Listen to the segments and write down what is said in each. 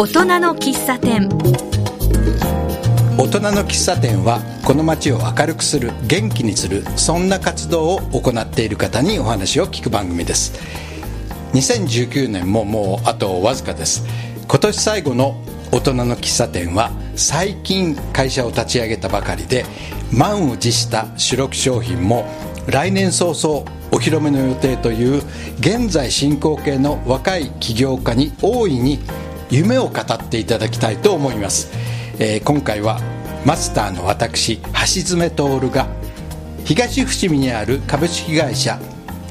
大人の喫茶店。大人の喫茶店はこの街を明るくする元気にするそんな活動を行っている方にお話を聞く番組です。2019年ももうあとわずかです。今年最後の大人の喫茶店は最近会社を立ち上げたばかりで満を持した主力商品も来年早々お披露目の予定という現在進行形の若い起業家に大いに夢を語っていただきたいと思います、えー今回はマスターの私橋爪徹が東伏見にある株式会社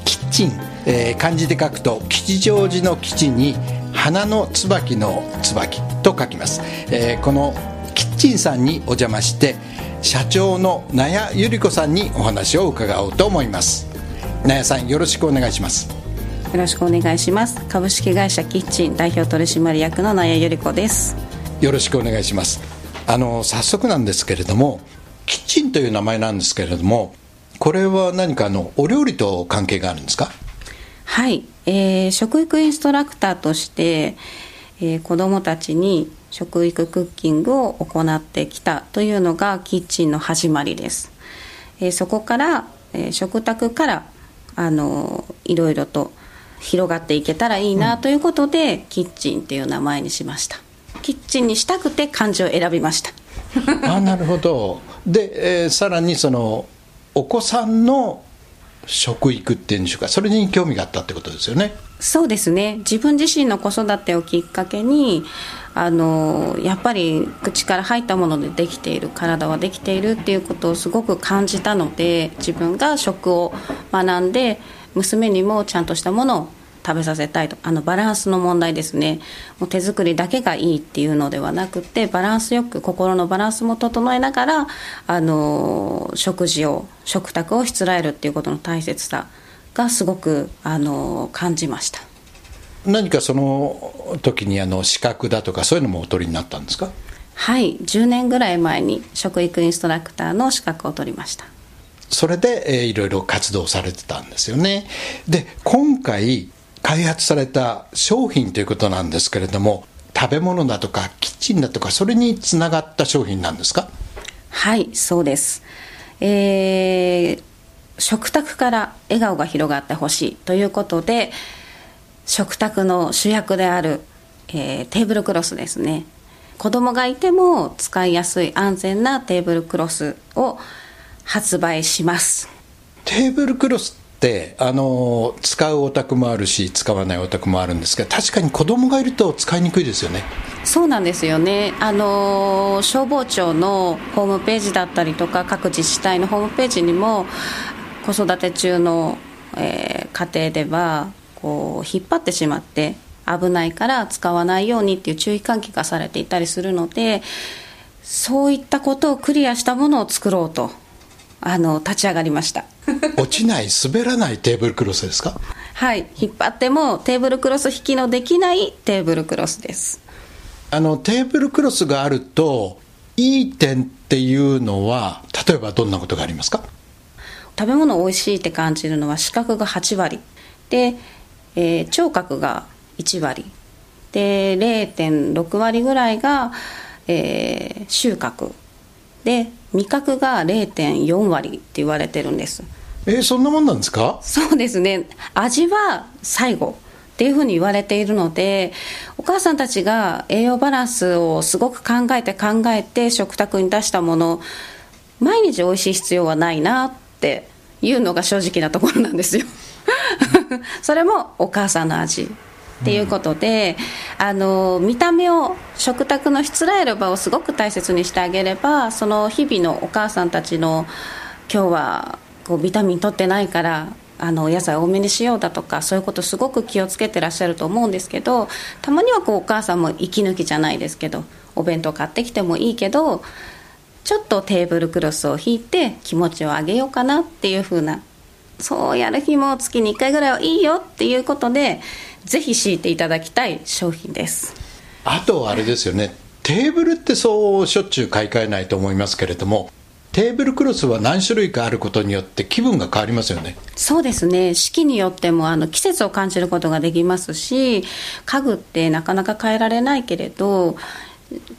キッチン、えー漢字で書くと吉祥寺の吉に花の椿の椿と書きます、えーこのキッチンさんにお邪魔して社長の納谷由里子さんにお話を伺おうと思います。納谷さんよろしくお願いします。よろしくお願いします。株式会社キッチン代表取締役の納谷由里子です。よろしくお願いします。あの早速なんですけれどもキッチンという名前なんですけれどもこれは何かあのお料理と関係があるんですか？はい、えー食育インストラクターとして、えー子どもたちに食育クッキングを行ってきたというのがキッチンの始まりです、えーそこから、えー食卓からあのいろいろと広がっていけたらいいなということで、キッチンっていう名前にしました。キッチンにしたくて漢字を選びました。あなるほど。で、えーさらにそのお子さんの食育っていうんでしょうか。それに興味があったってことですよね。そうですね。自分自身の子育てをきっかけにあのやっぱり口から入ったものでできている体はできているっていうことをすごく感じたので自分が食を学んで娘にもちゃんとしたものを食べさせたいと。あのバランスの問題ですね。もう手作りだけがいいっていうのではなくてバランスよく心のバランスも整えながらあの食事を食卓をしつらえるっていうことの大切さがすごくあの感じました。何かその時にあの資格だとかそういうのもお取りになったんですか？はい。10年ぐらい前に食育インストラクターの資格を取りましたそれで、えーいろいろ活動されてたんですよね。で今回開発された商品ということなんですけれども食べ物だとかキッチンだとかそれにつながった商品なんですか？はいそうです。えー食卓から笑顔が広がってほしいということで食卓の主役である、えーテーブルクロスですね。子供がいても使いやすい安全なテーブルクロスを発売します。テーブルクロスってあの使うお宅もあるし使わないお宅もあるんですが確かに子供がいると使いにくいですよね。そうなんですよね、あのー消防庁のホームページだったりとか各自治体のホームページにも子育て中の、えー家庭ではこう引っ張ってしまって危ないから使わないようにっていう注意喚起がされていたりするのでそういったことをクリアしたものを作ろうとあの立ち上がりました。落ちない滑らないテーブルクロスですか？はい、引っ張ってもテーブルクロス引きのできないテーブルクロスです。あのテーブルクロスがあるといい点っていうのは例えばどんなことがありますか？食べ物美味しいって感じるのは視覚が8割。で、えー聴覚が1割。で0.6割ぐらいが、えー収穫。で味覚が0.4割って言われてるんです。えーそんなもんなんですか？そうですね。味は最後っていうふうに言われているのでお母さんたちが栄養バランスをすごく考えて考えて食卓に出したもの毎日美味しい必要はないなっていうのが正直なところなんですよ。それもお母さんの味っていうことで、あの見た目を食卓のしつらえる場をすごく大切にしてあげればその日々のお母さんたちの今日はこうビタミン取ってないからあのお野菜多めにしようだとかそういうことすごく気をつけてらっしゃると思うんですけどたまにはこうお母さんも息抜きじゃないですけどお弁当買ってきてもいいけどちょっとテーブルクロスを引いて気持ちを上げようかなっていう風なそうやる日も月に1回ぐらいはいいよっていうことでぜひ敷いていただきたい商品です。あとあれですよね。テーブルってそうしょっちゅう買い替えないと思いますけれどもテーブルクロスは何種類かあることによって気分が変わりますよね。そうですね。四季によってもあの季節を感じることができますし家具ってなかなか変えられないけれど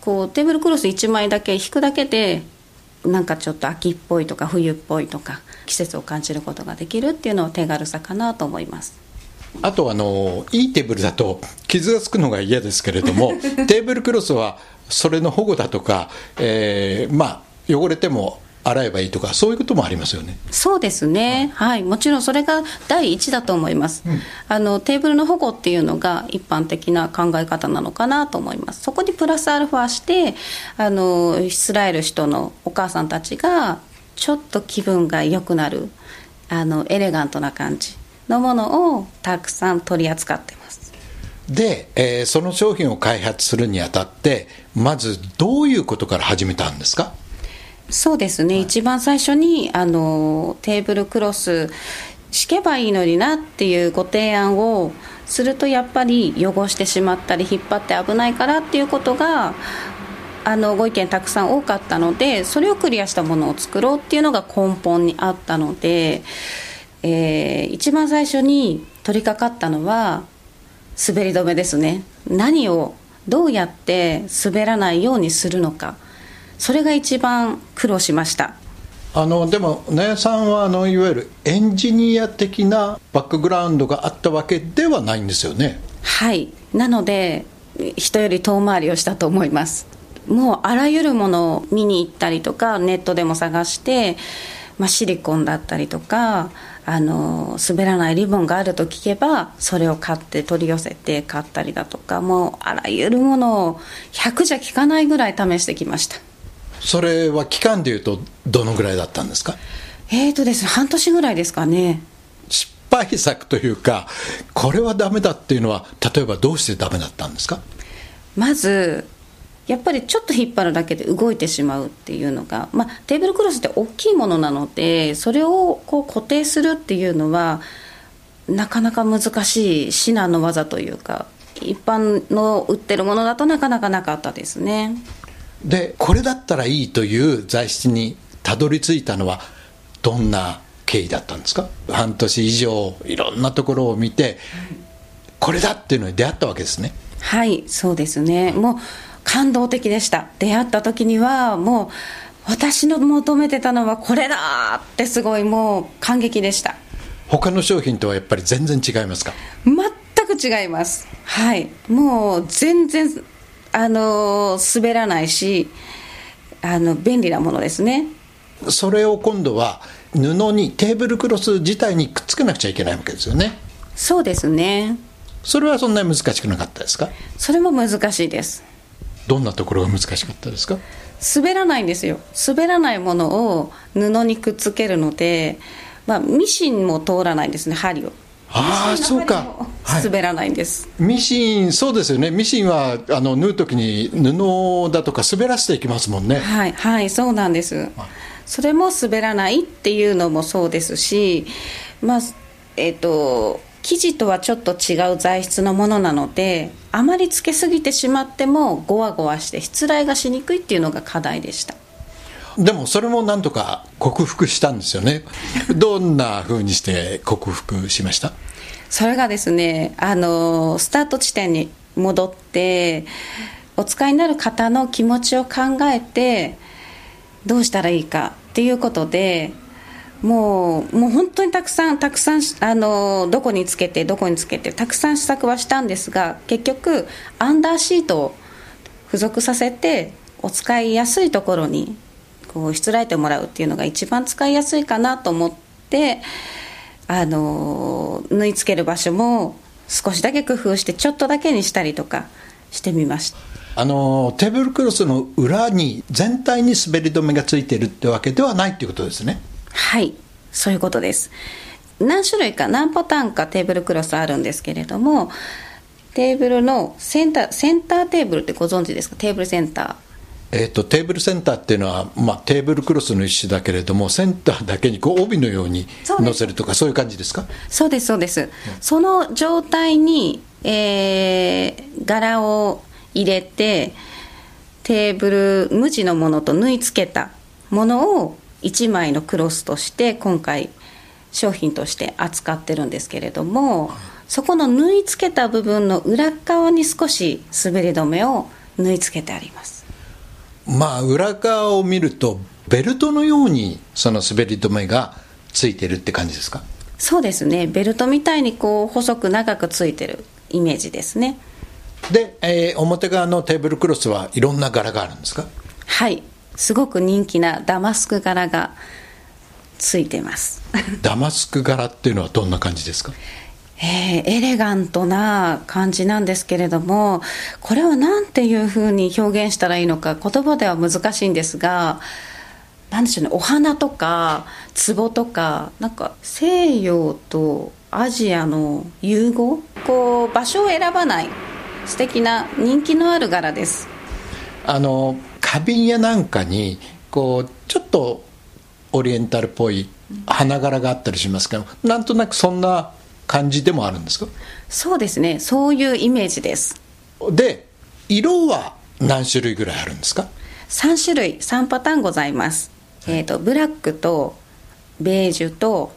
こうテーブルクロス1枚だけ引くだけでなんかちょっと秋っぽいとか冬っぽいとか季節を感じることができるっていうのは手軽さかなと思いますあとあのいいテーブルだと傷がつくのが嫌ですけれども テーブルクロスはそれの保護だとか、えー、まあ汚れても洗えばいいとかそういうこともありますよね。そうですね、はい、もちろんそれが第一だと思います、うん、あのテーブルの保護っていうのが一般的な考え方なのかなと思います。そこにプラスアルファしてあのしつらえる人のお母さんたちがちょっと気分が良くなるあのエレガントな感じのものをたくさん取り扱ってます。で、えー、その商品を開発するにあたってまずどういうことから始めたんですか？そうですね、はい、一番最初にあのテーブルクロス敷けばいいのになっていうご提案をするとやっぱり汚してしまったり引っ張って危ないからっていうことがあのご意見たくさん多かったのでそれをクリアしたものを作ろうっていうのが根本にあったので、えー、一番最初に取り掛かったのは滑り止めですね。何をどうやって滑らないようにするのか。それが一番苦労しました。あのでもねさんはあのいわゆるエンジニア的なバックグラウンドがあったわけではないんですよね。はい。なので人より遠回りをしたと思います。もうあらゆるものを見に行ったりとかネットでも探して、まあ、シリコンだったりとかあの滑らないリボンがあると聞けばそれを買って取り寄せて買ったりだとかもうあらゆるものを100じゃ効かないぐらい試してきました。それは期間でいうとどのぐらいだったんですか？えーとですね半年ぐらいですかね。失敗作というかこれはダメだっていうのは例えばどうしてダメだったんですか？まずやっぱりちょっと引っ張るだけで動いてしまうっていうのが、まあ、テーブルクロスって大きいものなのでそれをこう固定するっていうのはなかなか難しい至難の技というか一般の売ってるものだとなかなかなかったですね。でこれだったらいいという材質にたどり着いたのはどんな経緯だったんですか？半年以上いろんなところを見てこれだっていうのに出会ったわけですね。はいそうですね。もう感動的でした。出会った時にはもう私の求めてたのはこれだってすごいもう感激でした。他の商品とはやっぱり全然違いますか？全く違います。はい。もう全然あの滑らないしあの便利なものですね。それを今度は布にテーブルクロス自体にくっつけなくちゃいけないわけですよね。そうですね。それはそんなに難しくなかったですか？それも難しいですどんなところが難しかったですか？滑らないんですよ。滑らないものを布にくっつけるので、まあ、ミシンも通らないんですね針を。ああそうか。滑らないんです、はい、ミシンそうですよね。ミシンはあの縫う時に布だとか滑らせていきますもんね。はいはいそうなんです、はい、それも滑らないっていうのもそうですしまあえっ、ー、と生地とはちょっと違う材質のものなのであまりつけすぎてしまってもゴワゴワしてしつらいがしにくいっていうのが課題でした。でもそれもなんとか克服したんですよね。どんなふうにして克服しました？それがですねあのスタート地点に戻ってお使いになる方の気持ちを考えてどうしたらいいかっていうことでもうもう本当にたくさんたくさんあのどこにつけてどこにつけてたくさん試作はしたんですが結局アンダーシートを付属させてお使いやすいところにこうしつらえてもらうっていうのが一番使いやすいかなと思ってあの縫い付ける場所も少しだけ工夫してちょっとだけにしたりとかしてみました。あのテーブルクロスの裏に全体に滑り止めがついてるってわけではないっていうことですね。はい。そういうことです。何種類か何パターンかテーブルクロスあるんですけれどもテーブルのセンターセンターテーブルってご存知ですか？テーブルセンター。えーと、テーブルセンターっていうのは、まあ、テーブルクロスの一種だけれどもセンターだけにこう帯のように乗せるとかそういう感じですか？そうですそうです、うん、その状態に、えー、柄を入れてテーブル無地のものと縫い付けたものを1枚のクロスとして今回商品として扱ってるんですけれどもそこの縫い付けた部分の裏側に少し滑り止めを縫い付けてあります。まあ裏側を見るとベルトのようにその滑り止めがついてるって感じですか？そうですね。ベルトみたいにこう細く長くついてるイメージですね。で、えー、表側のテーブルクロスはいろんな柄があるんですか？はいすごく人気なダマスク柄がついてます。ダマスク柄っていうのはどんな感じですか？えー、エレガントな感じなんですけれどもこれは何ていうふうに表現したらいいのか言葉では難しいんですが何でしょうねお花とか壺とかなんか西洋とアジアの融合こう場所を選ばない素敵な人気のある柄ですあの花瓶やなんかにこうちょっとオリエンタルっぽい花柄があったりしますけどなんとなくそんな感じでもあるんですか？そうですね。そういうイメージです。で色は何種類ぐらいあるんですか？3種類。3パターンございます、はい、えーと、ブラックとベージュと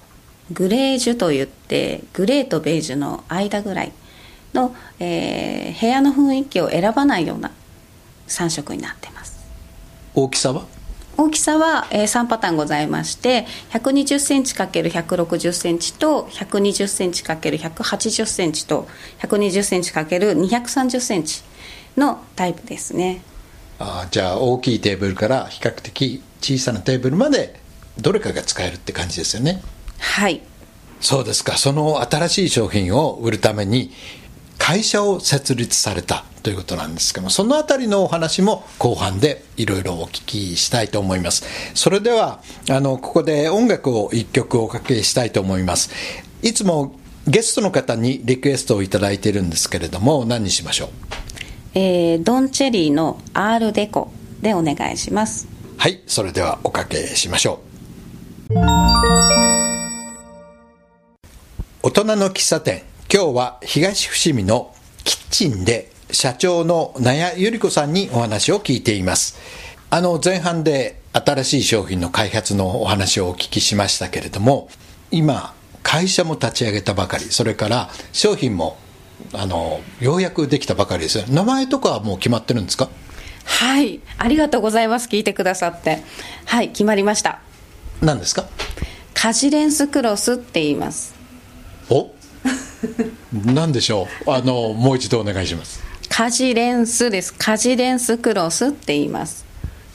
グレージュといってグレーとベージュの間ぐらいの、えー、部屋の雰囲気を選ばないような3色になってます。大きさは？大きさは、えー、3パターンございまして120センチ ×160 センチと120センチ ×180 センチと120センチ ×230 センチのタイプですね。あじゃあ大きいテーブルから比較的小さなテーブルまでどれかが使えるって感じですよね。はい。そうですか。その新しい商品を売るために会社を設立されたということなんですけどもそのあたりのお話も後半でいろいろお聞きしたいと思います。それではあのここで音楽を1曲おかけしたいと思います。いつもゲストの方にリクエストを頂いているんですけれども何にしましょう？えー、ドンチェリーの R デコでお願いします。はいそれではおかけしましょう。大人の喫茶店今日は東伏見のキッチンで社長の納谷由里子さんにお話を聞いています。あの前半で新しい商品の開発のお話をお聞きしましたけれども、今、会社も立ち上げたばかり、それから商品もあのようやくできたばかりです。名前とかはもう決まってるんですか？はい、ありがとうございます。聞いてくださって。はい、決まりました。何ですか？カジレンスクロスって言います。お？何でしょう？あのもう一度お願いしますカジレンスです。カジレンスクロスって言います。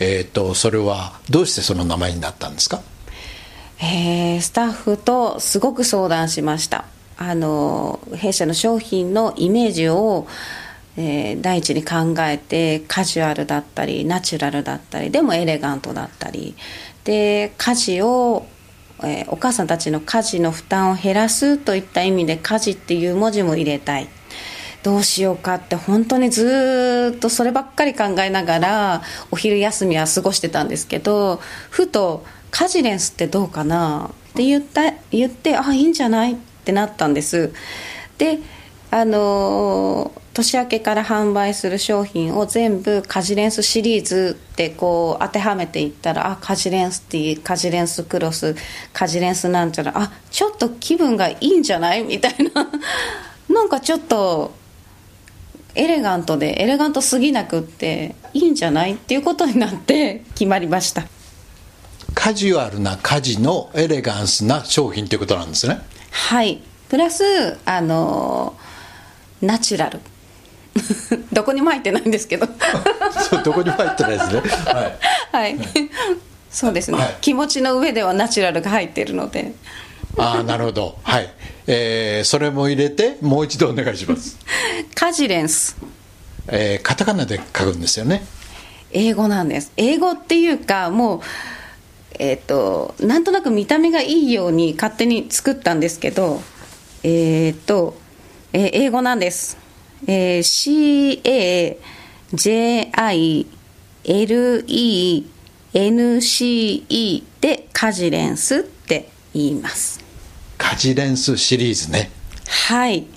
えっ、とそれはどうしてその名前になったんですか？えー、スタッフとすごく相談しました。あの弊社の商品のイメージを、えー、第一に考えてカジュアルだったりナチュラルだったりでもエレガントだったり。で家事をえー、お母さんたちの家事の負担を減らすといった意味で家事っていう文字も入れたいどうしようかって本当にずっとそればっかり考えながらお昼休みは過ごしてたんですけどふと「カジレンスってどうかな?」って言った言って「あいいんじゃない?」ってなったんですであの年明けから販売する商品を全部カジレンスシリーズってこう当てはめていったらあカジレンスティーカジレンスクロスカジレンスなんちゃらあちょっと気分がいいんじゃない？みたいななんかちょっとエレガントでエレガントすぎなくっていいんじゃないっていうことになって決まりました。カジュアルな家事のエレガンスな商品ということなんですね。はい。プラスあのーナチュラル。どこにも入ってないんですけど。そうどこにも入ってないですね。はい、はい、そうですね、はい、気持ちの上ではナチュラルが入っているので。ああなるほど。はい、えー、それも入れてもう一度お願いします カジレンスえー、カタカナで書くんですよね英語なんです英語っていうかもうえっ、ー、となんとなく見た目がいいように勝手に作ったんですけどえっ、ー、とえー、英語なんです。えー、CAJILENCE でカジレンスって言います。カジレンスシリーズね。はい。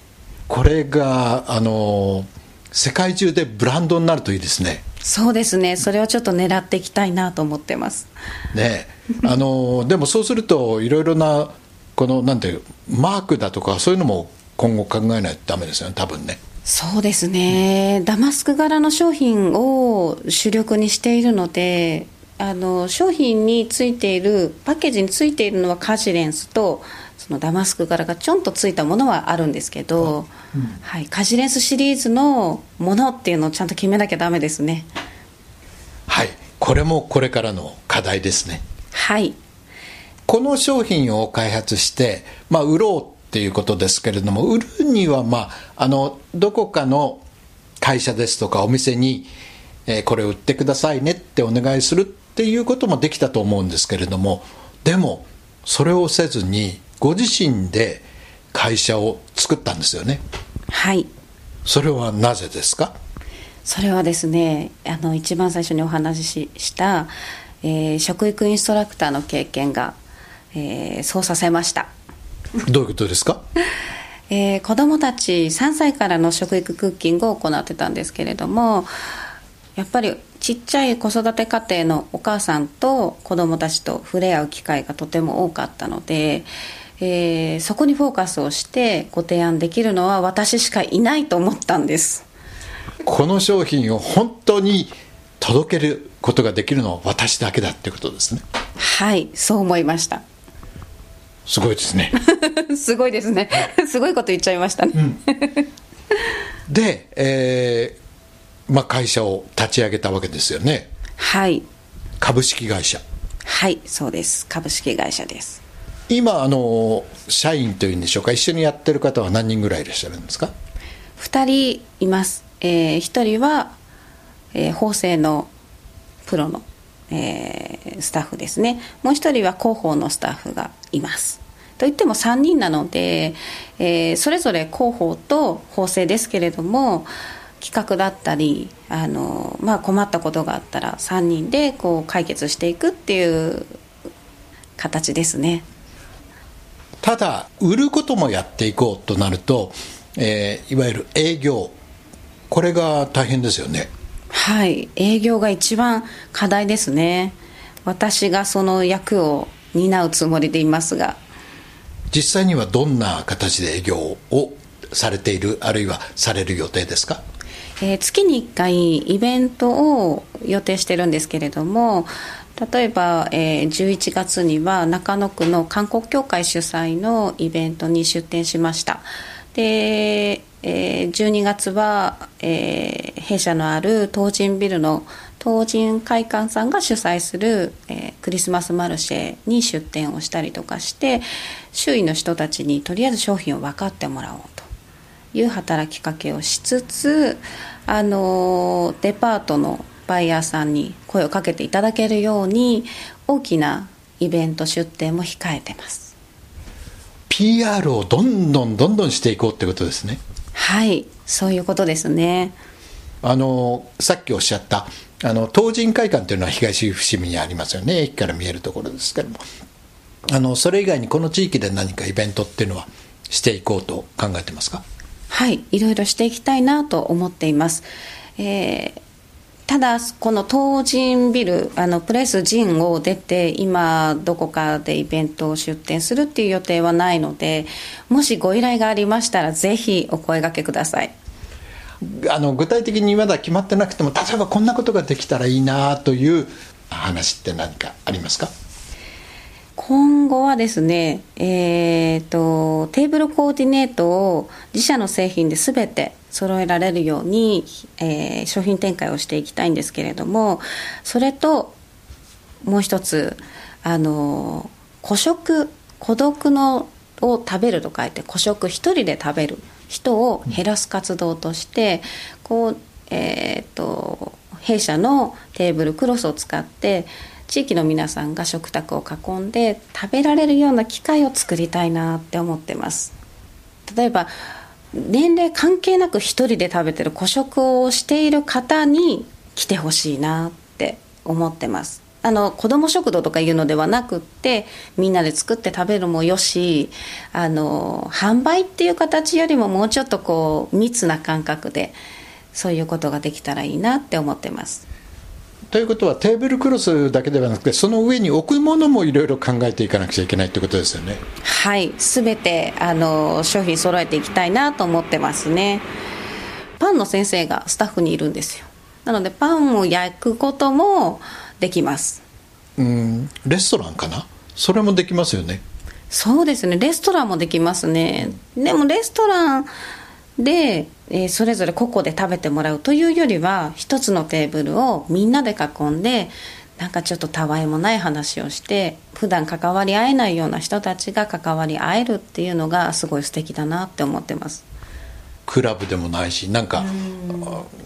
これが、あの、世界中でブランドになるといいですね。そうですねそれをちょっと狙っていきたいなと思ってますねあのでもそうするといろいろなこのなんていうマークだとかそういうのも今後考えないとダメですよね多分ねそうですね、うん、ダマスク柄の商品を主力にしているのであの商品についているパッケージについているのはカジレンスとそのダマスク柄がちょんとついたものはあるんですけど、うん、はい、カジレンスシリーズのものっていうのをちゃんと決めなきゃダメですね。はい。これもこれからの課題ですね。はい。この商品を開発して、まあ、売ろうっていうことですけれども売るには、まあ、あのどこかの会社ですとかお店に、えー、これ売ってくださいねってお願いするっていうこともできたと思うんですけれどもでもそれをせずにご自身で会社を作ったんですよね。はい。それはなぜですか？それはですねあの一番最初にお話しした、えー、食育インストラクターの経験が、えー、そうさせました。どういうことですか？えー、子どもたち3歳からの食育クッキングを行ってたんですけれどもやっぱりちっちゃい子育て家庭のお母さんと子どもたちと触れ合う機会がとても多かったので、えー、そこにフォーカスをしてご提案できるのは私しかいないと思ったんです。この商品を本当に届けることができるのは私だけだってことですね。はいそう思いました。すごいですね。すごいですね。すごいこと言っちゃいましたね、うん、で、えーまあ、会社を立ち上げたわけですよね。はい。株式会社。はいそうです。株式会社です今あの社員というんでしょうか一緒にやってる方は何人ぐらいいらっしゃるんですか？2人います、えー、1人は、えー、法制のプロのえー、スタッフですね。もう一人は広報のスタッフがいます。といっても3人なので、えー、それぞれ広報と法制ですけれども企画だったりあの、まあ、困ったことがあったら3人でこう解決していくっていう形ですね。ただ売ることもやっていこうとなると、えー、いわゆる営業。これが大変ですよね。はい。営業が一番課題ですね。私がその役を担うつもりでいますが。実際にはどんな形で営業をされているあるいはされる予定ですか、えー、月に1回イベントを予定してるんですけれども例えば、えー、11月には中野区の韓国協会主催のイベントに出展しました。でえー、12月は、えー、弊社のある東神ビルの東神会館さんが主催する、えー、クリスマスマルシェに出店をしたりとかして周囲の人たちにとりあえず商品を分かってもらおうと。いう働きかけをしつつ、あのデパートのバイヤーさんに声をかけていただけるように大きなイベント出店も控えてます。PR をどんどんどんどんしていこうってことですね。はいそういうことですね。あのさっきおっしゃったあの東神会館というのは東伏見にありますよね。駅から見えるところですけども。あのそれ以外にこの地域で何かイベントっていうのはしていこうと考えてますか？はいいろいろしていきたいなと思っています、えーただこの東神ビルあのプレスジンを出て今どこかでイベントを出展するっていう予定はないのでもしご依頼がありましたらぜひお声がけください。あの具体的にまだ決まってなくても例えばこんなことができたらいいなという話って何かありますか？今後はですね、えーと、テーブルコーディネートを自社の製品で全て揃えられるように、えー、商品展開をしていきたいんですけれどもそれともう一つあの孤食孤独のを食べると書いて孤食一人で食べる人を減らす活動として、こうえーと弊社のテーブルクロスを使って地域の皆さんが食卓を囲んで食べられるような機会を作りたいなって思ってます。例えば年齢関係なく一人で食べてる孤食をしている方に来てほしいなって思ってます。あの子ども食堂とかいうのではなくってみんなで作って食べるもよしあの販売っていう形よりももうちょっとこう密な感覚でそういうことができたらいいなって思ってます。ということはテーブルクロスだけではなくてその上に置くものもいろいろ考えていかなくちゃいけないということですよね。はい。全てあの商品揃えていきたいなと思ってますね。パンの先生がスタッフにいるんですよ。なのでパンを焼くこともできます。うん。レストランかな？それもできますよね。そうですね。レストランもできますね。でもレストランで、えー、それぞれ個々で食べてもらうというよりは一つのテーブルをみんなで囲んでなんかちょっとたわいもない話をして普段関わり合えないような人たちが関わり合えるっていうのがすごい素敵だなって思ってます。クラブでもないしなんか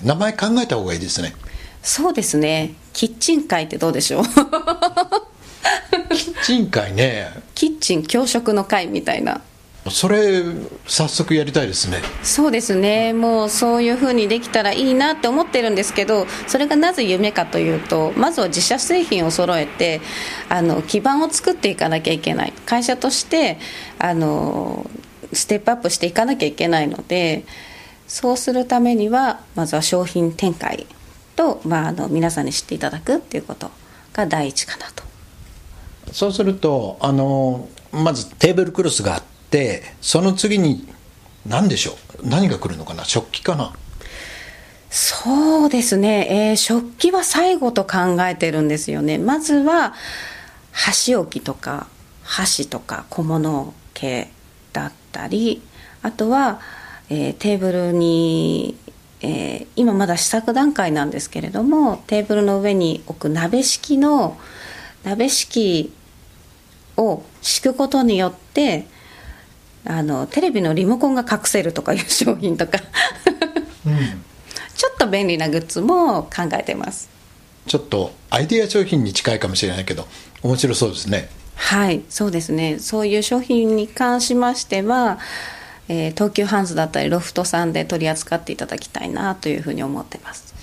名前考えた方がいいですね。そうですね。キッチン会ってどうでしょう？キッチン会ね。キッチン教食の会みたいなそれ早速やりたいですね。そうですね。もうそういうふうにできたらいいなって思ってるんですけどそれがなぜ夢かというとまずは自社製品を揃えてあの基盤を作っていかなきゃいけない。会社としてあのステップアップしていかなきゃいけないのでそうするためにはまずは商品展開と、まあ、あの皆さんに知っていただくっていうことが第一かなと。そうするとあのまずテーブルクロスがあってその次に何でしょう？何が来るのかな？食器かな？そうですね、えー、食器は最後と考えてるんですよね。まずは箸置きとか箸とか小物系だったりあとは、えー、テーブルに、えー、今まだ試作段階なんですけれどもテーブルの上に置く鍋敷きの鍋敷きを敷くことによってあのテレビのリモコンが隠せるとかいう商品とか。うん、ちょっと便利なグッズも考えてます。ちょっとアイデア商品に近いかもしれないけど面白そうですね。はいそうですね。そういう商品に関しましては、えー、東急ハンズだったりロフトさんで取り扱っていただきたいなというふうに思ってます。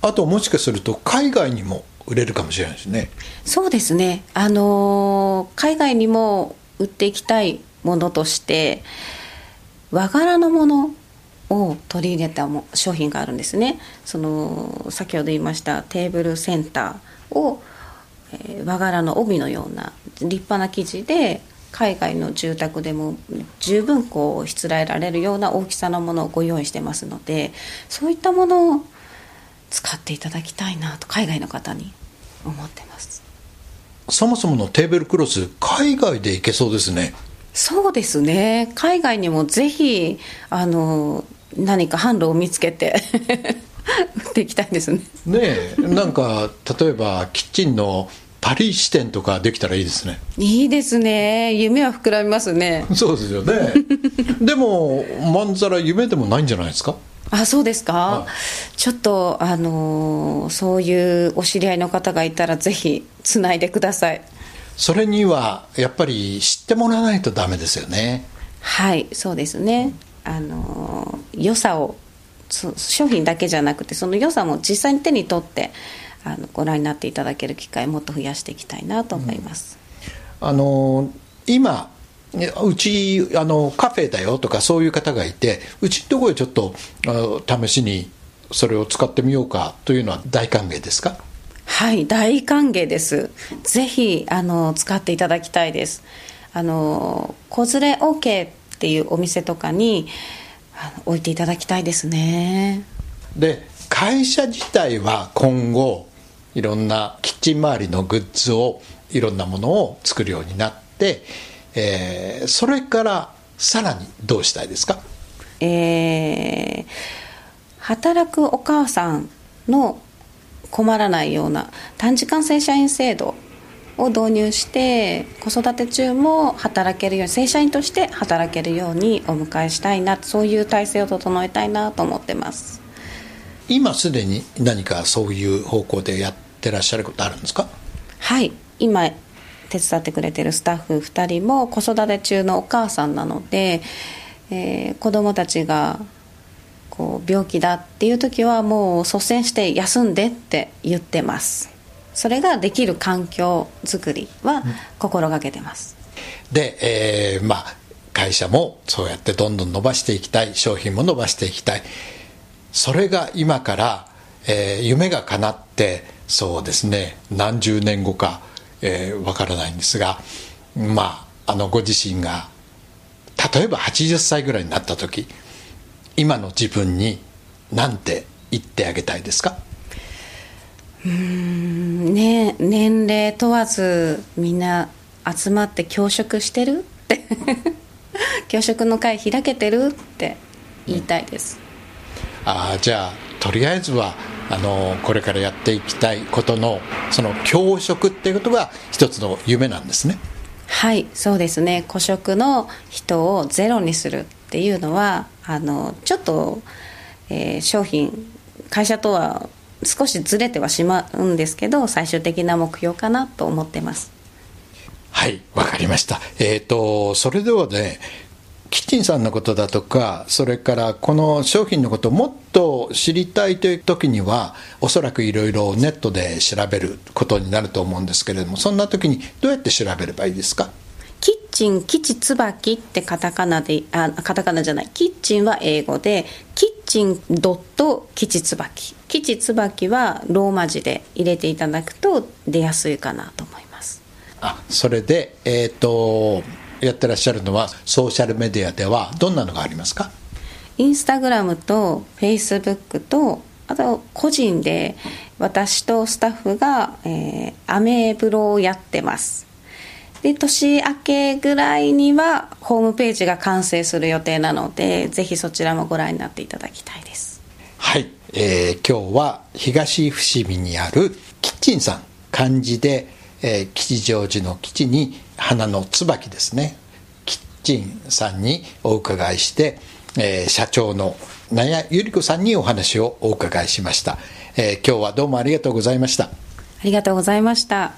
あともしかすると海外にも売れるかもしれないですね。そうですね。あのー、海外にも売っていきたいものとして和柄のものを取り入れたも商品があるんですね。その先ほど言いましたテーブルセンターを、えー、和柄の帯のような立派な生地で海外の住宅でも十分こうしつらえられるような大きさのものをご用意してますのでそういったものを使っていただきたいなと海外の方に思ってます。そもそものテーブルクロス海外で行けそうですね。そうですね。海外にもぜひあの何か販路を見つけて売っていきたいですね。ねえ。なんか例えばキッチンのパリ支店とかできたらいいですね。いいですね。夢は膨らみますね。そうですよね。でもまんざら夢でもないんじゃないですか？あそうですか、はい、ちょっとあのー、そういうお知り合いの方がいたらぜひつないでくださいそれにはやっぱり知ってもらわないとダメですよね。はいそうですね。あのー、良さを商品だけじゃなくてその良さも実際に手に取ってあのご覧になっていただける機会もっと増やしていきたいなと思います、うん、あのー、今うちあのカフェだよとかそういう方がいてうちのところでちょっと試しにそれを使ってみようかというのは大歓迎ですか？はい大歓迎です。ぜひあの使っていただきたいです。あの子連れ OK っていうお店とかに置いていただきたいですね。で会社自体は今後いろんなキッチン周りのグッズをいろんなものを作るようになってえー、それからさらにどうしたいですか？えー、働くお母さんの困らないような短時間正社員制度を導入して子育て中も働けるように正社員として働けるようにお迎えしたいなそういう体制を整えたいなと思ってます。今すでに何かそういう方向でやってらっしゃることあるんですか？はい。今手伝ってくれてるスタッフ2人も子育て中のお母さんなので、えー、子供たちがこう病気だっていう時はもう率先して休んでって言ってます。それができる環境づくりは心がけてます、うん、で、えー、まあ会社もそうやってどんどん伸ばしていきたい。商品も伸ばしていきたい。それが今から、えー、夢が叶ってそうですね。何十年後かわ、えー、からないんですがまああのご自身が例えば80歳ぐらいになった時今の自分に何て言ってあげたいですか？うんね年齢問わずみんな集まって教職してる？って。教職の会開けてる？って言いたいです、うん、ああじゃあとりあえずはあのこれからやっていきたいことのその教職っていうことが一つの夢なんですね。はいそうですね。孤食の人をゼロにするっていうのはあのちょっと、えー、商品会社とは少しずれてはしまうんですけど最終的な目標かなと思ってます。はいわかりました。えっ、ー、とそれではねキッチンさんのことだとかそれからこの商品のことをもっと知りたいという時にはおそらくいろいろネットで調べることになると思うんですけれどもそんな時にどうやって調べればいいですか？キッチン、基地椿ってカタカナで、あ、カタカナじゃない、キッチンは英語で、キッチンドット基地椿。基地椿はローマ字で入れていただくと出やすいかなと思います。あ、それで、えっ、ー、と、やってらっしゃるのはソーシャルメディアではどんなのがありますか？インスタグラムとフェイスブックとあと個人で私とスタッフが、えー、アメブロをやってますで年明けぐらいにはホームページが完成する予定なのでぜひそちらもご覧になっていただきたいです。はい、えー、今日は東伏見にあるキッチンさん。漢字で、えー、吉祥寺の基地に花の椿ですね。キッチンさんにお伺いして、えー、社長の納谷由里子さんにお話をお伺いしました、えー、今日はどうもありがとうございました。ありがとうございました